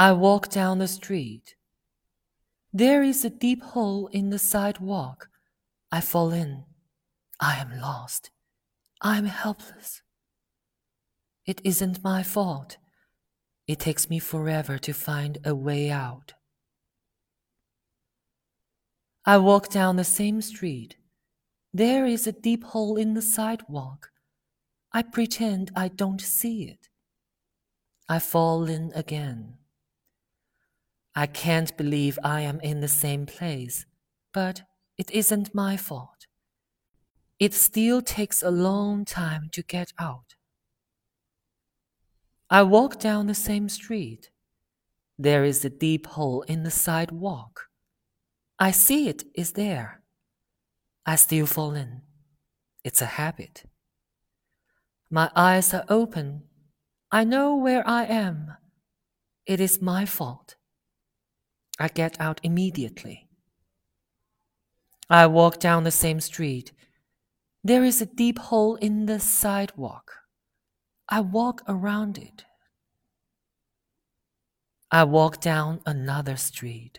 I walk down the street. There is a deep hole in the sidewalk. I fall in. I am lost. I am helpless. It isn't my fault. It takes me forever to find a way out. I walk down the same street. There is a deep hole in the sidewalk. I pretend I don't see it. I fall in again. I can't believe I am in the same place, but it isn't my fault. It still takes a long time to get out. I walk down the same street. There is a deep hole in the sidewalk. I see it is there. I still fall in. It's a habit. My eyes are open. I know where I am. It is my fault. I get out immediately. I walk down the same street. There is a deep hole in the sidewalk. I walk around it. I walk down another street.